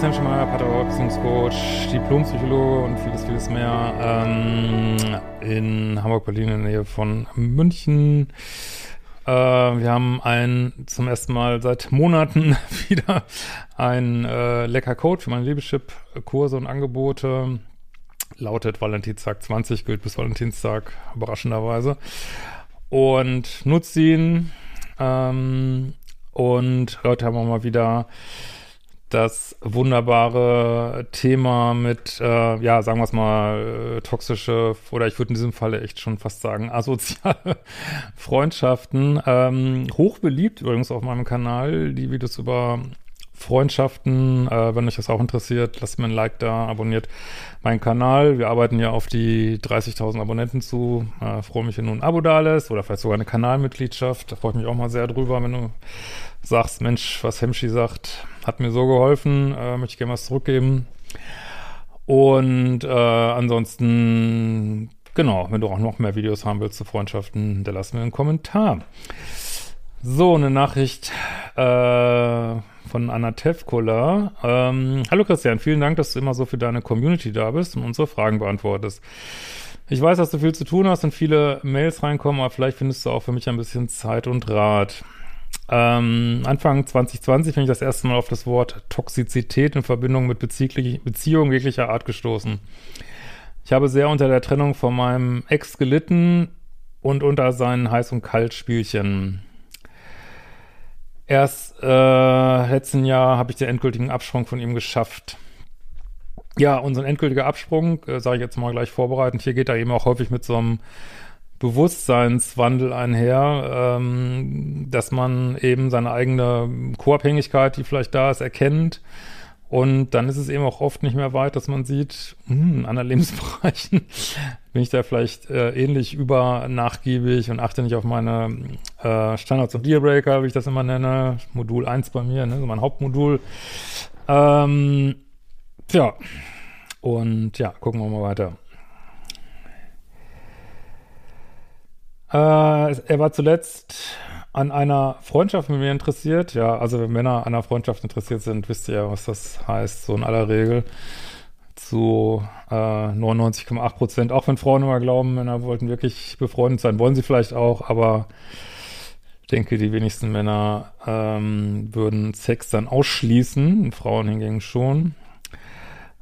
Christian Schemeier, Pater, Beziehungscoach, Diplompsychologe und vieles, vieles mehr ähm, in Hamburg, Berlin in der Nähe von München. Äh, wir haben ein zum ersten Mal seit Monaten wieder ein äh, lecker Code für meine Liebeschip-Kurse und Angebote. Lautet Valentinstag 20, gilt bis Valentinstag, überraschenderweise. Und nutzt ihn. Ähm, und heute haben wir mal wieder das wunderbare Thema mit, äh, ja, sagen wir es mal, äh, toxische oder ich würde in diesem Falle echt schon fast sagen asoziale Freundschaften. Ähm, hochbeliebt übrigens auf meinem Kanal, die Videos über Freundschaften. Äh, wenn euch das auch interessiert, lasst mir ein Like da, abonniert meinen Kanal. Wir arbeiten ja auf die 30.000 Abonnenten zu. Äh, freue mich, wenn du ein Abo da lässt oder vielleicht sogar eine Kanalmitgliedschaft. Da freue ich mich auch mal sehr drüber, wenn du sagst, Mensch, was Hemschi sagt, hat mir so geholfen, äh, möchte ich gerne was zurückgeben. Und äh, ansonsten, genau, wenn du auch noch mehr Videos haben willst zu Freundschaften, dann lass mir einen Kommentar. So, eine Nachricht äh, von Anna Tevkola. Ähm, Hallo Christian, vielen Dank, dass du immer so für deine Community da bist und unsere Fragen beantwortest. Ich weiß, dass du viel zu tun hast und viele Mails reinkommen, aber vielleicht findest du auch für mich ein bisschen Zeit und Rat. Ähm, Anfang 2020 bin ich das erste Mal auf das Wort Toxizität in Verbindung mit Beziehungen jeglicher Art gestoßen. Ich habe sehr unter der Trennung von meinem Ex gelitten und unter seinen Heiß- und Kaltspielchen. Erst äh, letzten Jahr habe ich den endgültigen Absprung von ihm geschafft. Ja, unseren endgültiger Absprung, äh, sage ich jetzt mal gleich vorbereitend, hier geht er eben auch häufig mit so einem Bewusstseinswandel einher, ähm, dass man eben seine eigene Co-Abhängigkeit, die vielleicht da ist, erkennt. Und dann ist es eben auch oft nicht mehr weit, dass man sieht, hm, in anderen Lebensbereichen bin ich da vielleicht äh, ähnlich über nachgiebig und achte nicht auf meine äh, Standards und Dealbreaker, wie ich das immer nenne. Modul 1 bei mir, ne, so mein Hauptmodul. Ähm, tja, und ja, gucken wir mal weiter. Äh, er war zuletzt an einer Freundschaft mit mir interessiert. Ja, also wenn Männer an einer Freundschaft interessiert sind, wisst ihr ja, was das heißt, so in aller Regel. Zu äh, 99,8 Prozent, auch wenn Frauen immer glauben, Männer wollten wirklich befreundet sein, wollen sie vielleicht auch, aber ich denke, die wenigsten Männer ähm, würden Sex dann ausschließen, Frauen hingegen schon.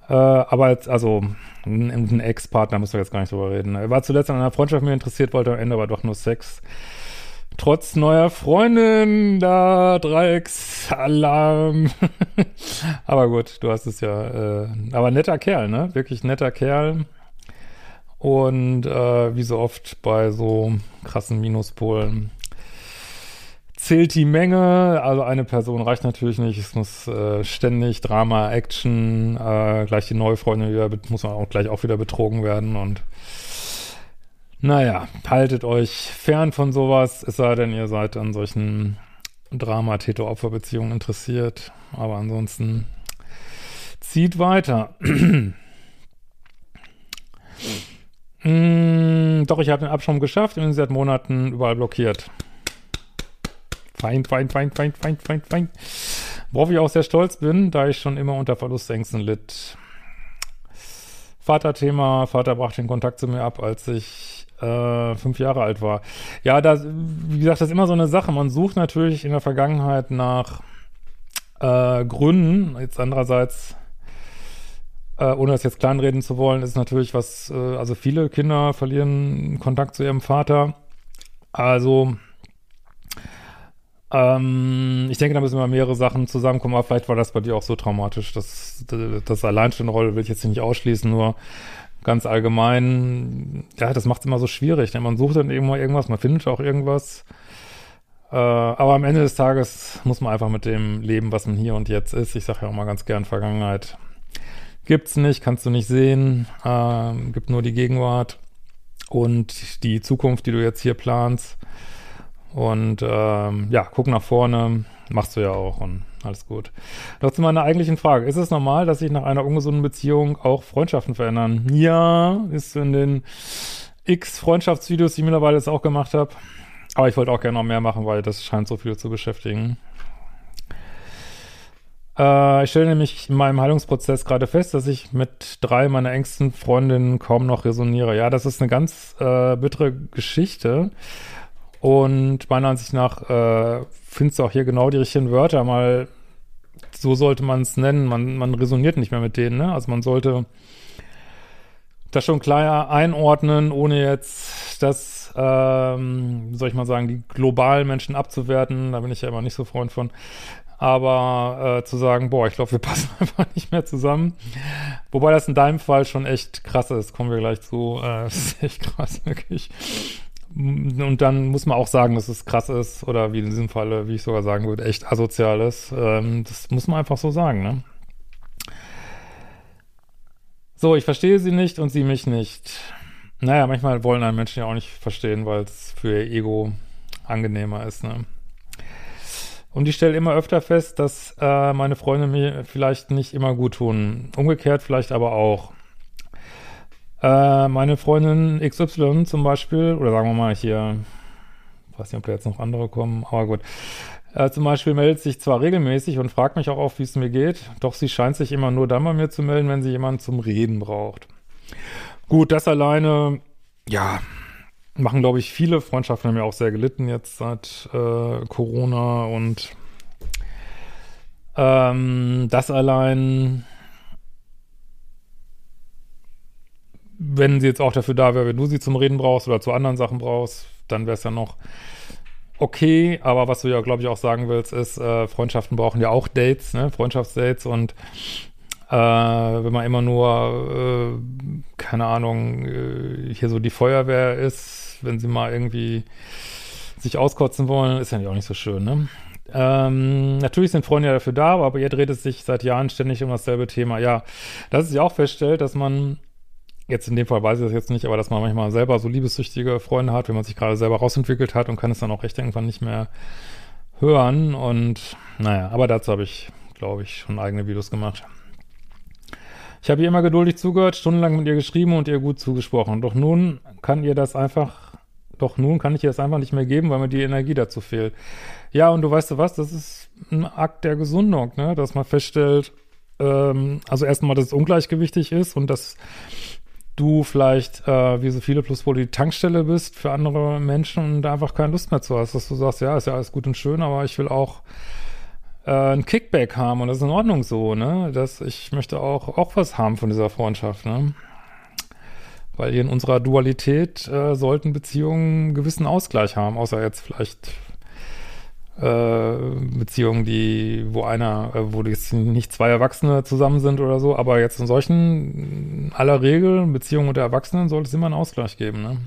Äh, aber als, also ein, ein Ex-Partner müssen wir jetzt gar nicht drüber reden. Er war zuletzt an einer Freundschaft mir interessiert, wollte am Ende aber doch nur Sex. Trotz neuer Freundin, da Dreiecksalarm. aber gut, du hast es ja. Äh, aber netter Kerl, ne? Wirklich netter Kerl. Und äh, wie so oft bei so krassen Minuspolen zählt die Menge. Also eine Person reicht natürlich nicht. Es muss äh, ständig Drama, Action, äh, gleich die neue Freundin wieder, muss man auch gleich auch wieder betrogen werden und naja, haltet euch fern von sowas, es sei denn, ihr seid an solchen Drama-Täter-Opfer-Beziehungen interessiert. Aber ansonsten zieht weiter. mm, doch, ich habe den Abschaum geschafft und bin seit Monaten überall blockiert. Fein, fein, fein, fein, fein, fein, fein. Worauf ich auch sehr stolz bin, da ich schon immer unter Verlustängsten litt. Vaterthema, Vater brachte den Kontakt zu mir ab, als ich äh, fünf Jahre alt war. Ja, da, wie gesagt, das ist immer so eine Sache. Man sucht natürlich in der Vergangenheit nach äh, Gründen. Jetzt andererseits, äh, ohne das jetzt kleinreden zu wollen, ist natürlich was, äh, also viele Kinder verlieren Kontakt zu ihrem Vater. Also ähm, ich denke, da müssen immer mehrere Sachen zusammenkommen, aber vielleicht war das bei dir auch so traumatisch. dass das Alleinstellenrolle will ich jetzt nicht ausschließen, nur ganz allgemein, ja, das macht es immer so schwierig. Denn man sucht dann irgendwo irgendwas, man findet auch irgendwas. Äh, aber am Ende des Tages muss man einfach mit dem leben, was man hier und jetzt ist. Ich sage ja auch mal ganz gern, Vergangenheit gibt's nicht, kannst du nicht sehen, äh, gibt nur die Gegenwart und die Zukunft, die du jetzt hier planst. Und ähm, ja, guck nach vorne, machst du ja auch und alles gut. Doch zu meiner eigentlichen Frage. Ist es normal, dass sich nach einer ungesunden Beziehung auch Freundschaften verändern? Ja, ist in den x Freundschaftsvideos, die ich mittlerweile jetzt auch gemacht habe. Aber ich wollte auch gerne noch mehr machen, weil das scheint so viel zu beschäftigen. Äh, ich stelle nämlich in meinem Heilungsprozess gerade fest, dass ich mit drei meiner engsten Freundinnen kaum noch resoniere. Ja, das ist eine ganz äh, bittere Geschichte. Und meiner Ansicht nach äh, findest du auch hier genau die richtigen Wörter. Mal so sollte man es nennen. Man, man resoniert nicht mehr mit denen. Ne? Also man sollte das schon klar einordnen, ohne jetzt das, ähm, soll ich mal sagen, die globalen Menschen abzuwerten. Da bin ich ja immer nicht so Freund von. Aber äh, zu sagen, boah, ich glaube, wir passen einfach nicht mehr zusammen. Wobei das in deinem Fall schon echt krass ist, kommen wir gleich zu. Äh, das ist echt krass, wirklich. Und dann muss man auch sagen, dass es krass ist, oder wie in diesem Falle, wie ich sogar sagen würde, echt asozial ist. Ähm, das muss man einfach so sagen, ne? So, ich verstehe sie nicht und sie mich nicht. Naja, manchmal wollen einen Menschen ja auch nicht verstehen, weil es für ihr Ego angenehmer ist, ne? Und ich stelle immer öfter fest, dass äh, meine Freunde mir vielleicht nicht immer gut tun. Umgekehrt vielleicht aber auch. Äh, meine Freundin XY zum Beispiel, oder sagen wir mal hier, weiß nicht, ob da jetzt noch andere kommen, aber gut. Äh, zum Beispiel meldet sich zwar regelmäßig und fragt mich auch oft, wie es mir geht, doch sie scheint sich immer nur dann bei mir zu melden, wenn sie jemanden zum Reden braucht. Gut, das alleine, ja, machen, glaube ich, viele Freundschaften haben ja auch sehr gelitten jetzt seit äh, Corona und ähm, das allein wenn sie jetzt auch dafür da wäre, wenn du sie zum Reden brauchst oder zu anderen Sachen brauchst, dann wäre es ja noch okay. Aber was du ja, glaube ich, auch sagen willst, ist, äh, Freundschaften brauchen ja auch Dates, ne? Freundschaftsdates und äh, wenn man immer nur, äh, keine Ahnung, äh, hier so die Feuerwehr ist, wenn sie mal irgendwie sich auskotzen wollen, ist ja auch nicht so schön, ne? Ähm, natürlich sind Freunde ja dafür da, aber ihr dreht es sich seit Jahren ständig um dasselbe Thema. Ja, dass es sich auch feststellt, dass man jetzt in dem Fall weiß ich das jetzt nicht, aber dass man manchmal selber so liebessüchtige Freunde hat, wenn man sich gerade selber rausentwickelt hat und kann es dann auch recht irgendwann nicht mehr hören. Und naja, aber dazu habe ich, glaube ich, schon eigene Videos gemacht. Ich habe ihr immer geduldig zugehört, stundenlang mit ihr geschrieben und ihr gut zugesprochen. Doch nun kann ihr das einfach, doch nun kann ich ihr das einfach nicht mehr geben, weil mir die Energie dazu fehlt. Ja, und du weißt du was, das ist ein Akt der Gesundung, ne? dass man feststellt, ähm, also erstmal, dass es ungleichgewichtig ist und dass du vielleicht, äh, wie so viele Pluspole, die Tankstelle bist für andere Menschen und einfach keine Lust mehr zu hast, dass du sagst, ja, ist ja alles gut und schön, aber ich will auch äh, ein Kickback haben und das ist in Ordnung so, ne? Dass ich möchte auch, auch was haben von dieser Freundschaft, ne? Weil in unserer Dualität äh, sollten Beziehungen einen gewissen Ausgleich haben, außer jetzt vielleicht äh, Beziehungen, die, wo einer, äh, wo jetzt nicht zwei Erwachsene zusammen sind oder so, aber jetzt in solchen aller Regel Beziehungen unter Erwachsenen sollte es immer einen Ausgleich geben, ne?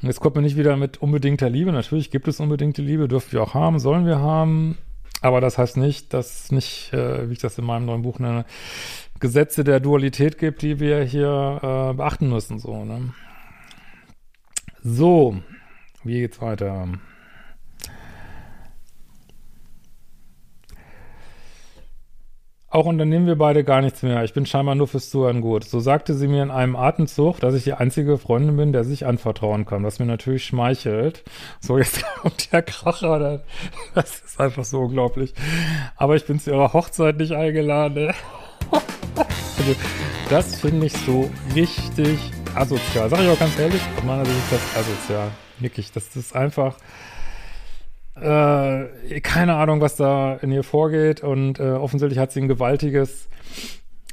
Und jetzt kommt man nicht wieder mit unbedingter Liebe. Natürlich gibt es unbedingte Liebe, dürfen wir auch haben, sollen wir haben. Aber das heißt nicht, dass nicht, äh, wie ich das in meinem neuen Buch nenne, Gesetze der Dualität gibt, die wir hier äh, beachten müssen, so, ne? So, wie geht's weiter? Auch unternehmen wir beide gar nichts mehr. Ich bin scheinbar nur fürs Zuhören gut. So sagte sie mir in einem Atemzug, dass ich die einzige Freundin bin, der sich anvertrauen kann, was mir natürlich schmeichelt. So, jetzt kommt der Kracher. Das ist einfach so unglaublich. Aber ich bin zu ihrer Hochzeit nicht eingeladen. Also, das finde ich so richtig asozial. Sag ich auch ganz ehrlich, aus meiner Sicht ist das asozial. Wirklich, das ist einfach äh, keine Ahnung, was da in ihr vorgeht und äh, offensichtlich hat sie ein gewaltiges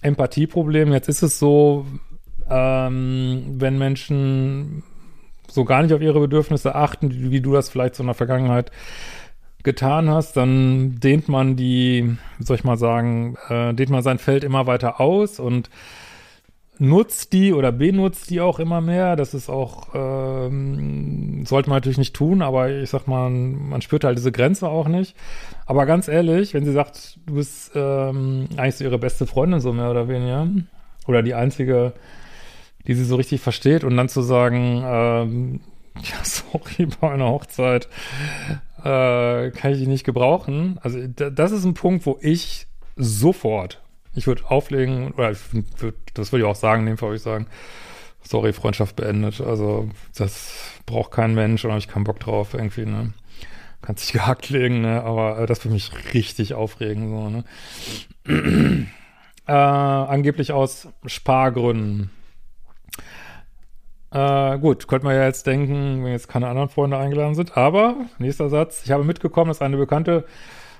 Empathieproblem. Jetzt ist es so, ähm, wenn Menschen so gar nicht auf ihre Bedürfnisse achten, wie, du das vielleicht so in der Vergangenheit getan hast, dann dehnt man die, soll ich mal sagen, äh, dehnt man sein Feld immer weiter aus und nutzt die oder benutzt die auch immer mehr. Das ist auch, ähm, sollte man natürlich nicht tun, aber ich sag mal, man spürt halt diese Grenze auch nicht. Aber ganz ehrlich, wenn sie sagt, du bist ähm, eigentlich so ihre beste Freundin, so mehr oder weniger, oder die einzige, die sie so richtig versteht, und dann zu sagen, ähm, ja, sorry, bei einer Hochzeit äh, kann ich die nicht gebrauchen. Also das ist ein Punkt, wo ich sofort ich würde auflegen, oder würd, das würde ich auch sagen, in dem Fall würde ich sagen, sorry, Freundschaft beendet. Also das braucht kein Mensch oder habe ich keinen Bock drauf irgendwie, ne? kannst dich gehackt legen, ne? aber äh, das für mich richtig aufregend, so, ne? äh, angeblich aus Spargründen. Äh, gut, könnte man ja jetzt denken, wenn jetzt keine anderen Freunde eingeladen sind, aber nächster Satz, ich habe mitgekommen, dass eine Bekannte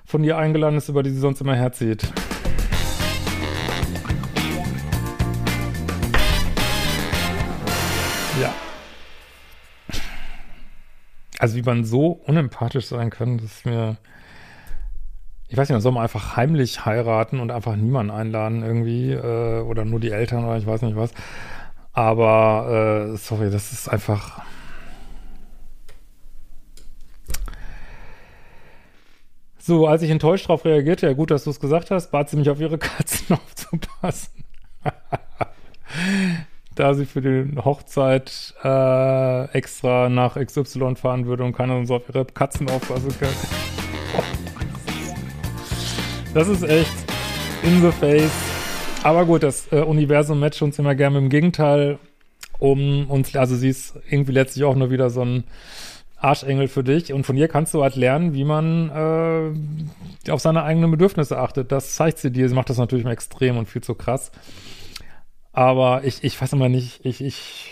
von dir eingeladen ist, über die sie sonst immer herzieht. Also wie man so unempathisch sein kann, das ist mir. Ich weiß nicht, man soll man einfach heimlich heiraten und einfach niemanden einladen irgendwie äh, oder nur die Eltern oder ich weiß nicht was. Aber äh, sorry, das ist einfach. So, als ich enttäuscht darauf reagierte, ja gut, dass du es gesagt hast, bat sie mich auf ihre Katzen aufzupassen. Da sie für die Hochzeit äh, extra nach XY fahren würde und keiner uns auf ihre Katzen aufpassen kann. Das ist echt in the face. Aber gut, das äh, Universum matcht uns immer gerne mit dem Gegenteil, um uns, also sie ist irgendwie letztlich auch nur wieder so ein Arschengel für dich und von ihr kannst du halt lernen, wie man äh, auf seine eigenen Bedürfnisse achtet. Das zeigt sie dir. Sie macht das natürlich Extrem und viel zu krass. Aber ich, ich weiß immer nicht, ich, ich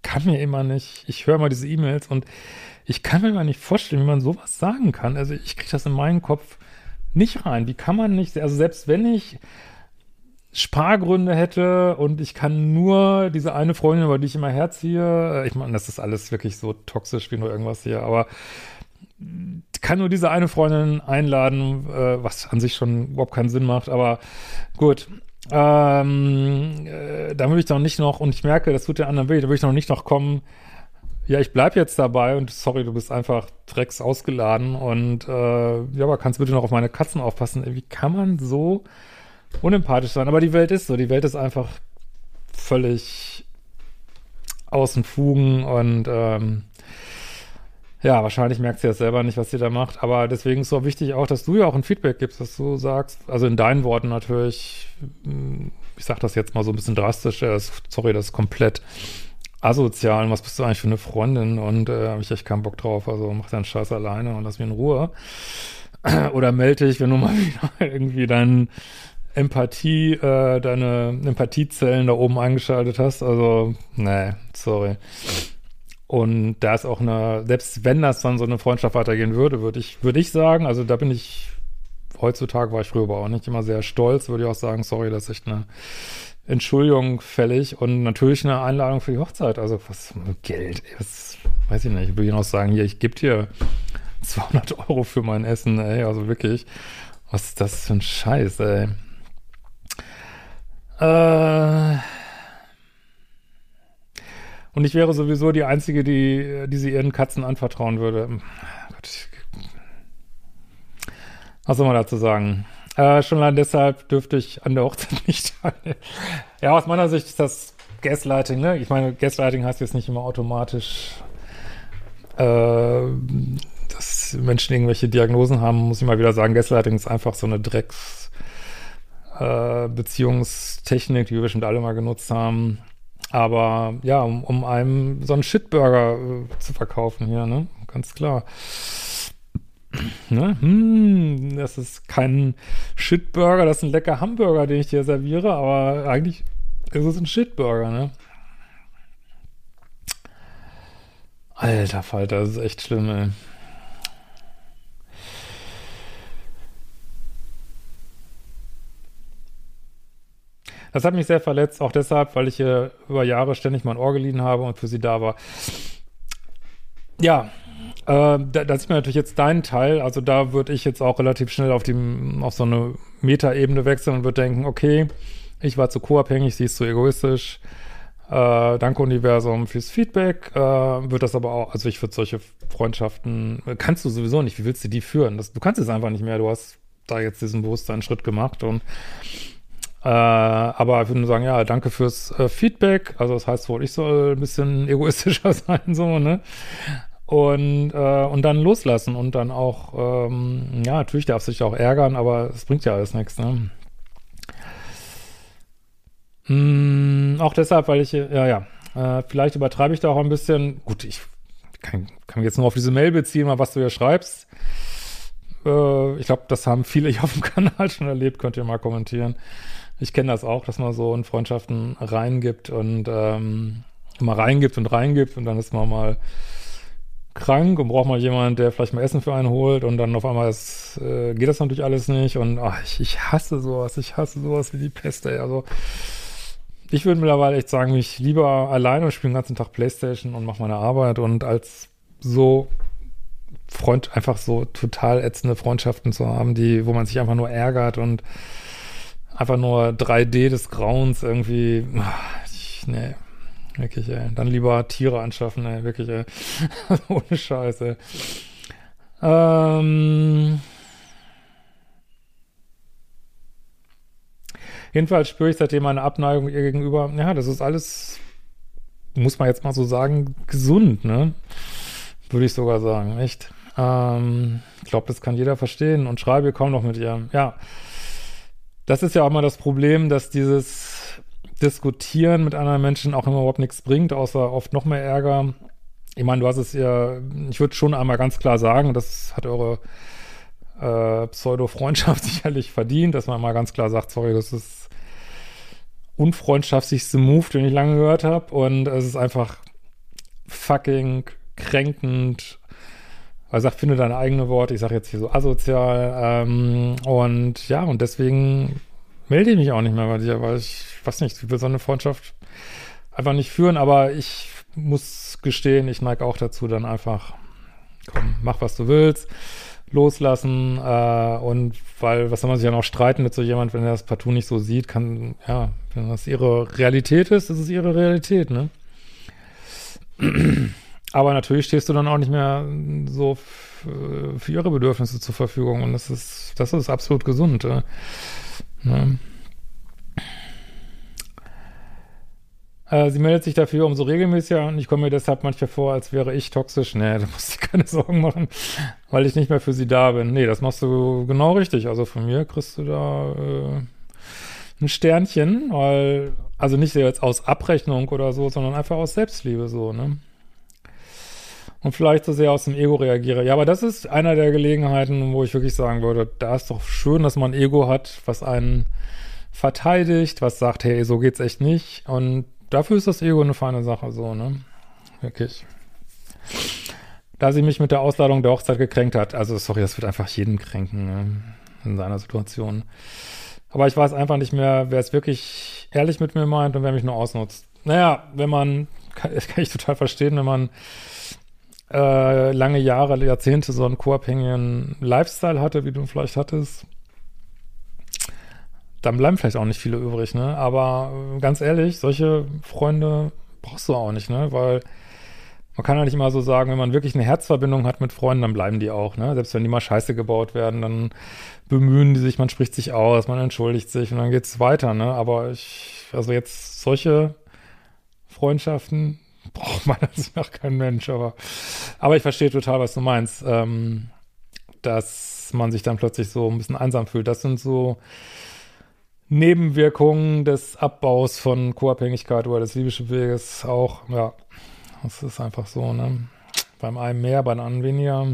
kann mir immer nicht, ich höre mal diese E-Mails und ich kann mir immer nicht vorstellen, wie man sowas sagen kann. Also ich kriege das in meinen Kopf nicht rein. Wie kann man nicht, also selbst wenn ich Spargründe hätte und ich kann nur diese eine Freundin, über die ich immer herziehe, äh, ich meine, das ist alles wirklich so toxisch wie nur irgendwas hier, aber kann nur diese eine Freundin einladen, äh, was an sich schon überhaupt keinen Sinn macht, aber gut, ähm, äh, da würde ich doch nicht noch, und ich merke, das tut der anderen weh, da würde ich noch nicht noch kommen, ja, ich bleib jetzt dabei und sorry, du bist einfach drecks ausgeladen und äh, ja, aber kannst bitte noch auf meine Katzen aufpassen. Wie kann man so unempathisch sein? Aber die Welt ist so, die Welt ist einfach völlig außen Fugen und ähm, ja, wahrscheinlich merkt sie das selber nicht, was sie da macht. Aber deswegen ist es so wichtig auch, dass du ja auch ein Feedback gibst, dass du sagst, also in deinen Worten natürlich, hm, ich sag das jetzt mal so ein bisschen drastisch, sorry, das ist komplett asozial. Und was bist du eigentlich für eine Freundin? Und äh, habe ich echt keinen Bock drauf. Also mach deinen Scheiß alleine und lass mich in Ruhe. Oder melde dich, wenn du mal wieder irgendwie deinen Empathie, äh, deine Empathiezellen da oben eingeschaltet hast. Also, nee, sorry. Und da ist auch eine, selbst wenn das dann so eine Freundschaft weitergehen würde, würde ich, würde ich sagen, also da bin ich, heutzutage war ich früher aber auch nicht immer sehr stolz, würde ich auch sagen, sorry, das ist echt eine Entschuldigung fällig und natürlich eine Einladung für die Hochzeit. Also was, Geld, was, weiß ich nicht, ich will Ihnen auch sagen, hier, ich gebe dir 200 Euro für mein Essen, ey, also wirklich, was ist das für ein Scheiß, ey. Äh, und ich wäre sowieso die Einzige, die, die sie ihren Katzen anvertrauen würde. Gott. Was soll man dazu sagen? Äh, schon allein deshalb dürfte ich an der Hochzeit nicht teilnehmen. Ja, aus meiner Sicht ist das Gaslighting, ne? Ich meine, Gaslighting heißt jetzt nicht immer automatisch, äh, dass Menschen irgendwelche Diagnosen haben, muss ich mal wieder sagen. Gaslighting ist einfach so eine Drecks- äh, Beziehungstechnik, die wir bestimmt alle mal genutzt haben. Aber ja, um, um einem so einen Shitburger äh, zu verkaufen hier, ne? Ganz klar. Ne? Hm, das ist kein Shitburger, das ist ein lecker Hamburger, den ich dir serviere, aber eigentlich ist es ein Shitburger, ne? Alter Falter, das ist echt schlimm, ey. Das hat mich sehr verletzt, auch deshalb, weil ich hier über Jahre ständig mein Ohr geliehen habe und für sie da war. Ja, äh, da, da sieht man natürlich jetzt deinen Teil. Also da würde ich jetzt auch relativ schnell auf, die, auf so eine Metaebene wechseln und würde denken, okay, ich war zu co-abhängig, sie ist zu egoistisch. Äh, danke Universum fürs Feedback. Äh, wird das aber auch, also ich würde solche Freundschaften, kannst du sowieso nicht, wie willst du die führen? Das, du kannst es einfach nicht mehr, du hast da jetzt diesen Bewusstseinsschritt gemacht und äh, aber ich würde nur sagen, ja, danke fürs äh, Feedback. Also das heißt wohl, ich soll ein bisschen egoistischer sein, so, ne? Und, äh, und dann loslassen und dann auch, ähm, ja, natürlich darf sich auch ärgern, aber es bringt ja alles nichts, ne? Mm, auch deshalb, weil ich, ja, ja, äh, vielleicht übertreibe ich da auch ein bisschen. Gut, ich kann, kann mich jetzt nur auf diese Mail beziehen, mal was du hier schreibst. Äh, ich glaube, das haben viele hier auf dem Kanal schon erlebt, könnt ihr mal kommentieren. Ich kenne das auch, dass man so in Freundschaften reingibt und ähm, mal reingibt und reingibt und dann ist man mal krank und braucht mal jemand, der vielleicht mal Essen für einen holt und dann auf einmal ist, äh, geht das natürlich alles nicht und ach, ich, ich hasse sowas, ich hasse sowas wie die Pest, ey. Also ich würde mittlerweile echt sagen, mich lieber alleine spiele den ganzen Tag Playstation und mache meine Arbeit und als so Freund, einfach so total ätzende Freundschaften zu haben, die, wo man sich einfach nur ärgert und einfach nur 3D des Grauens irgendwie, ach, ich, nee, Wirklich, ey. Dann lieber Tiere anschaffen, ey. Wirklich, ey. Ohne Scheiße. Ähm. Jedenfalls spüre ich seitdem eine Abneigung ihr gegenüber. Ja, das ist alles, muss man jetzt mal so sagen, gesund, ne? Würde ich sogar sagen, echt. Ähm, ich glaube, das kann jeder verstehen und schreibe kaum noch mit ihr. Ja. Das ist ja auch mal das Problem, dass dieses Diskutieren mit anderen Menschen auch immer überhaupt nichts bringt, außer oft noch mehr Ärger. Ich meine, du hast es ja, ich würde schon einmal ganz klar sagen, das hat eure äh, Pseudo-Freundschaft sicherlich verdient, dass man mal ganz klar sagt, sorry, das ist unfreundschaftlichste Move, den ich lange gehört habe und es ist einfach fucking kränkend. Also sag, finde deine eigene Worte, ich sage jetzt hier so asozial ähm, und ja, und deswegen melde ich mich auch nicht mehr bei dir, weil ich weiß nicht, ich will so eine Freundschaft einfach nicht führen, aber ich muss gestehen, ich neige auch dazu, dann einfach, komm, mach was du willst, loslassen äh, und weil, was soll man sich ja noch streiten mit so jemand, wenn er das partout nicht so sieht, kann, ja, wenn das ihre Realität ist, ist es ihre Realität, ne? Aber natürlich stehst du dann auch nicht mehr so für ihre Bedürfnisse zur Verfügung und das ist, das ist absolut gesund. Äh. Ne? Äh, sie meldet sich dafür umso regelmäßiger und ich komme mir deshalb manchmal vor, als wäre ich toxisch. Nee, da musst du keine Sorgen machen, weil ich nicht mehr für sie da bin. Nee, das machst du genau richtig. Also von mir kriegst du da äh, ein Sternchen, weil, also nicht jetzt aus Abrechnung oder so, sondern einfach aus Selbstliebe so, ne? Und vielleicht so sehr aus dem Ego reagiere. Ja, aber das ist einer der Gelegenheiten, wo ich wirklich sagen würde, da ist doch schön, dass man Ego hat, was einen verteidigt, was sagt, hey, so geht's echt nicht. Und dafür ist das Ego eine feine Sache, so, ne? Wirklich. Da sie mich mit der Ausladung der Hochzeit gekränkt hat, also sorry, das wird einfach jeden kränken, ne? In seiner Situation. Aber ich weiß einfach nicht mehr, wer es wirklich ehrlich mit mir meint und wer mich nur ausnutzt. Naja, wenn man, das kann ich total verstehen, wenn man äh, lange Jahre, Jahrzehnte so einen co-abhängigen Lifestyle hatte, wie du vielleicht hattest, dann bleiben vielleicht auch nicht viele übrig, ne? Aber äh, ganz ehrlich, solche Freunde brauchst du auch nicht, ne? Weil man kann ja nicht immer so sagen, wenn man wirklich eine Herzverbindung hat mit Freunden, dann bleiben die auch, ne? Selbst wenn die mal scheiße gebaut werden, dann bemühen die sich, man spricht sich aus, man entschuldigt sich und dann geht's weiter, ne? Aber ich, also jetzt solche Freundschaften braucht man das nach kein Mensch, aber, aber ich verstehe total, was du meinst, ähm, dass man sich dann plötzlich so ein bisschen einsam fühlt. Das sind so, Nebenwirkungen des Abbaus von Co-Abhängigkeit oder des Liebesweges auch, ja, das ist einfach so, ne? Beim einen mehr, beim anderen weniger.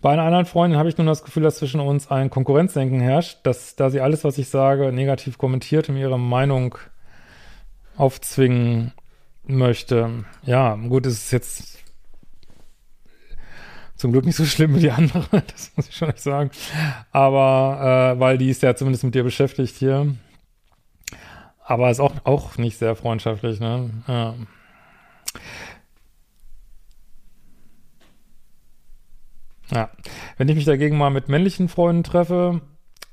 Bei einer anderen Freundin habe ich nun das Gefühl, dass zwischen uns ein Konkurrenzdenken herrscht, dass da sie alles, was ich sage, negativ kommentiert und ihre Meinung aufzwingen möchte. Ja, gut, es ist jetzt zum Glück nicht so schlimm wie die andere, das muss ich schon nicht sagen. Aber, äh, weil die ist ja zumindest mit dir beschäftigt hier. Aber ist auch, auch nicht sehr freundschaftlich, ne? Ja. Ja. Wenn ich mich dagegen mal mit männlichen Freunden treffe,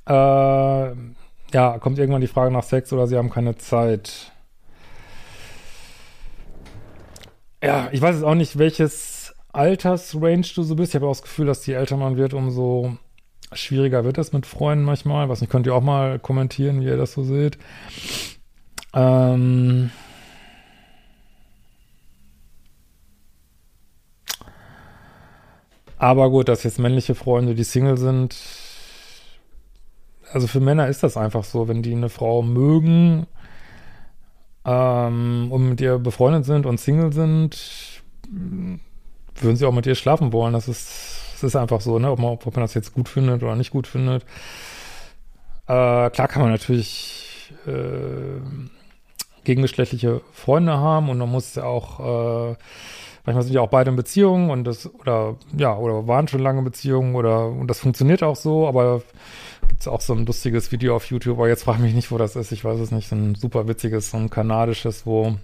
äh, ja, kommt irgendwann die Frage nach Sex oder sie haben keine Zeit. Ja, ich weiß jetzt auch nicht, welches Altersrange du so bist. Ich habe auch das Gefühl, dass je älter man wird, umso schwieriger wird es mit Freunden manchmal. Was nicht, könnt ihr auch mal kommentieren, wie ihr das so seht. Ähm Aber gut, dass jetzt männliche Freunde, die Single sind, also für Männer ist das einfach so, wenn die eine Frau mögen, ähm, und mit dir befreundet sind und Single sind, würden sie auch mit dir schlafen wollen. Das ist, das ist einfach so, ne? Ob man, ob man das jetzt gut findet oder nicht gut findet. Äh, klar kann man natürlich äh, gegengeschlechtliche Freunde haben und man muss ja auch, äh, manchmal sind ja auch beide in Beziehungen und das, oder ja, oder waren schon lange Beziehungen oder und das funktioniert auch so, aber gibt es auch so ein lustiges Video auf YouTube, aber jetzt frage ich mich nicht, wo das ist, ich weiß es nicht, so ein super witziges, so ein kanadisches, wo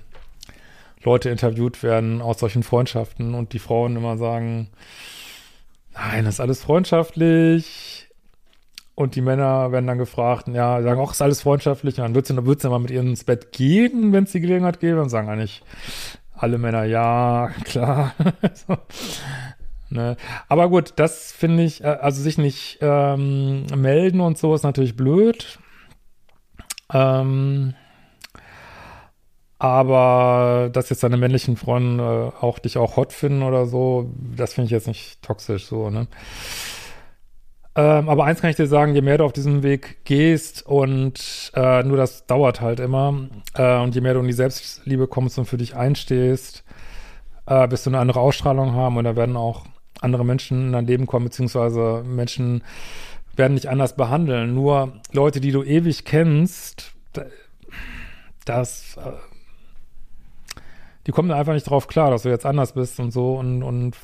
Leute interviewt werden aus solchen Freundschaften und die Frauen immer sagen, nein, das ist alles freundschaftlich, und die Männer werden dann gefragt, ja, sagen, auch ist alles freundschaftlich. Und dann würdest du, würdest du mal mit ihnen ins Bett gehen, wenn es die Gelegenheit gäbe. Und sagen eigentlich alle Männer, ja, klar. so. ne? Aber gut, das finde ich, äh, also sich nicht ähm, melden und so ist natürlich blöd. Ähm, aber dass jetzt deine männlichen Freunde äh, auch dich auch hot finden oder so, das finde ich jetzt nicht toxisch so, ne? Ähm, aber eins kann ich dir sagen, je mehr du auf diesem Weg gehst und äh, nur das dauert halt immer äh, und je mehr du in die Selbstliebe kommst und für dich einstehst, äh, wirst du eine andere Ausstrahlung haben und da werden auch andere Menschen in dein Leben kommen, beziehungsweise Menschen werden dich anders behandeln. Nur Leute, die du ewig kennst, das, äh, die kommen einfach nicht drauf klar, dass du jetzt anders bist und so und, und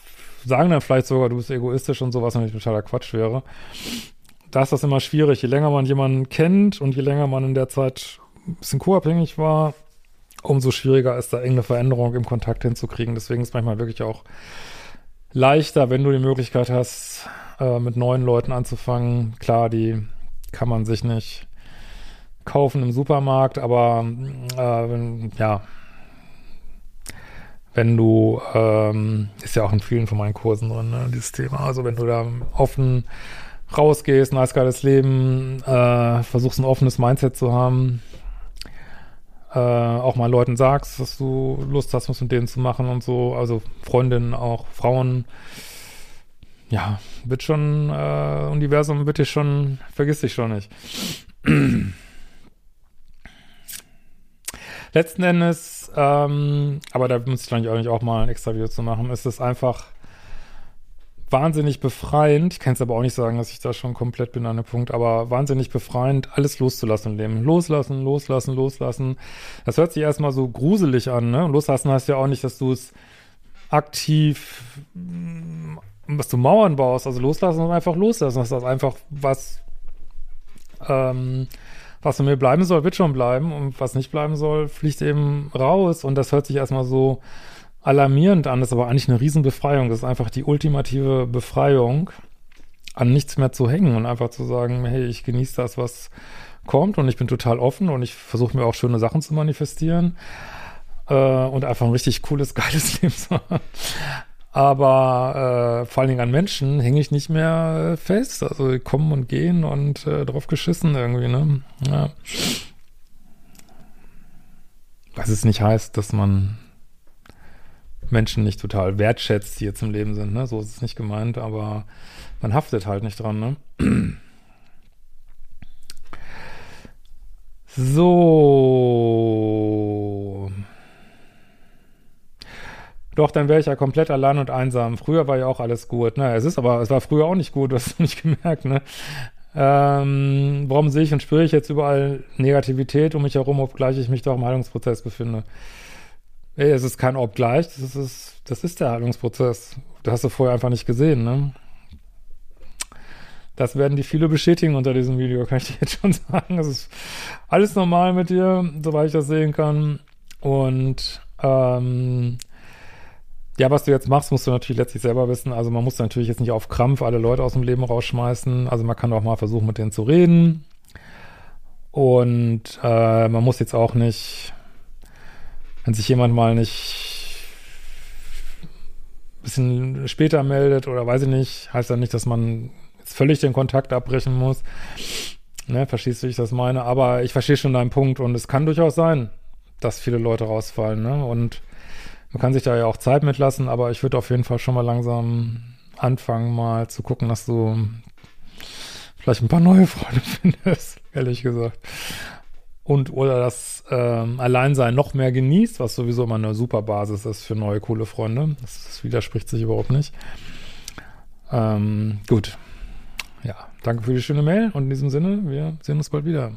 sagen dann vielleicht sogar, du bist egoistisch und sowas, natürlich totaler Quatsch wäre. Da ist das immer schwierig. Je länger man jemanden kennt und je länger man in der Zeit ein bisschen co-abhängig war, umso schwieriger ist da irgendeine Veränderung im Kontakt hinzukriegen. Deswegen ist manchmal wirklich auch leichter, wenn du die Möglichkeit hast, äh, mit neuen Leuten anzufangen. Klar, die kann man sich nicht kaufen im Supermarkt, aber äh, wenn, ja, wenn du, ähm, ist ja auch in vielen von meinen Kursen drin, ne, dieses Thema. Also wenn du da offen rausgehst, ein geiles Leben, äh, versuchst ein offenes Mindset zu haben, äh, auch mal Leuten sagst, dass du Lust hast, was mit denen zu machen und so, also Freundinnen, auch Frauen, ja, wird schon, äh, Universum wird dich schon, vergiss dich schon nicht. Letzten Endes, ähm, aber da muss ich eigentlich auch mal ein extra Video zu machen, ist es einfach wahnsinnig befreiend. Ich kann es aber auch nicht sagen, dass ich da schon komplett bin an dem Punkt, aber wahnsinnig befreiend, alles loszulassen im Leben. Loslassen, loslassen, loslassen. Das hört sich erstmal so gruselig an, ne? Und loslassen heißt ja auch nicht, dass du es aktiv, was du Mauern baust. Also loslassen und einfach loslassen. Das ist einfach was, ähm, was in mir bleiben soll, wird schon bleiben und was nicht bleiben soll, fliegt eben raus und das hört sich erstmal so alarmierend an, das ist aber eigentlich eine Riesenbefreiung. Das ist einfach die ultimative Befreiung, an nichts mehr zu hängen und einfach zu sagen, hey, ich genieße das, was kommt und ich bin total offen und ich versuche mir auch schöne Sachen zu manifestieren äh, und einfach ein richtig cooles, geiles Leben zu haben. Aber äh, vor allen Dingen an Menschen hänge ich nicht mehr fest. Also die kommen und gehen und äh, drauf geschissen irgendwie, ne? Ja. Was es nicht heißt, dass man Menschen nicht total wertschätzt, die jetzt im Leben sind, ne? So ist es nicht gemeint, aber man haftet halt nicht dran, ne? So. Doch, dann wäre ich ja komplett allein und einsam. Früher war ja auch alles gut. Ne? Es ist aber, es war früher auch nicht gut, du hast es nicht gemerkt, ne? Ähm, warum sehe ich und spüre ich jetzt überall Negativität um mich herum, obgleich ich mich doch im Heilungsprozess befinde? Ey, es ist kein obgleich, das ist, das ist der Heilungsprozess. Das hast du vorher einfach nicht gesehen, ne? Das werden die viele bestätigen unter diesem Video, kann ich dir jetzt schon sagen. Es ist alles normal mit dir, soweit ich das sehen kann. Und ähm, ja, was du jetzt machst, musst du natürlich letztlich selber wissen. Also man muss natürlich jetzt nicht auf Krampf alle Leute aus dem Leben rausschmeißen. Also man kann auch mal versuchen, mit denen zu reden. Und äh, man muss jetzt auch nicht, wenn sich jemand mal nicht ein bisschen später meldet oder weiß ich nicht, heißt ja nicht, dass man jetzt völlig den Kontakt abbrechen muss. Ne, verstehst du, wie ich das meine? Aber ich verstehe schon deinen Punkt und es kann durchaus sein, dass viele Leute rausfallen. Ne? Und man kann sich da ja auch Zeit mitlassen, aber ich würde auf jeden Fall schon mal langsam anfangen, mal zu gucken, dass du vielleicht ein paar neue Freunde findest, ehrlich gesagt. Und oder das ähm, Alleinsein noch mehr genießt, was sowieso immer eine super Basis ist für neue coole Freunde. Das, das widerspricht sich überhaupt nicht. Ähm, gut. Ja, danke für die schöne Mail und in diesem Sinne, wir sehen uns bald wieder.